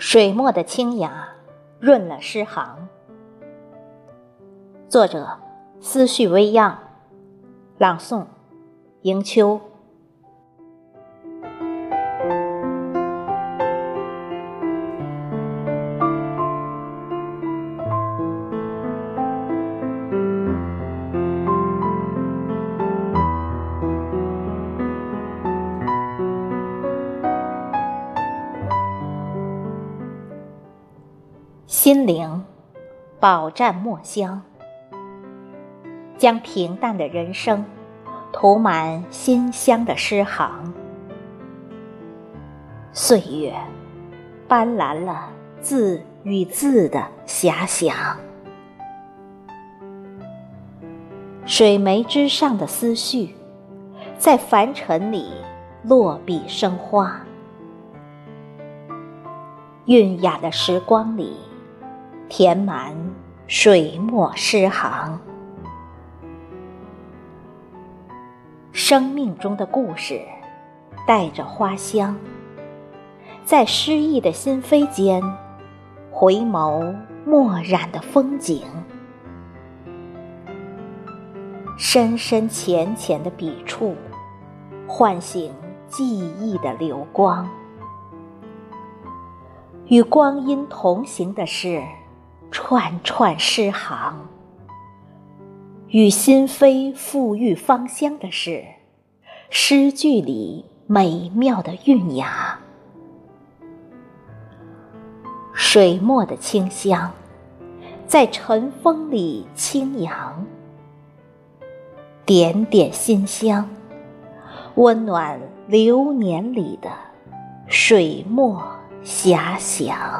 水墨的清雅润了诗行。作者：思绪微漾，朗诵：迎秋。心灵饱蘸墨香，将平淡的人生涂满馨香的诗行。岁月斑斓了字与字的遐想，水湄之上的思绪，在凡尘里落笔生花。韵雅的时光里。填满水墨诗行，生命中的故事带着花香，在诗意的心扉间回眸墨染的风景，深深浅浅的笔触唤醒记忆的流光，与光阴同行的是。串串诗行，与心扉馥郁芳香的是诗句里美妙的韵雅。水墨的清香，在晨风里轻扬，点点馨香，温暖流年里的水墨遐想。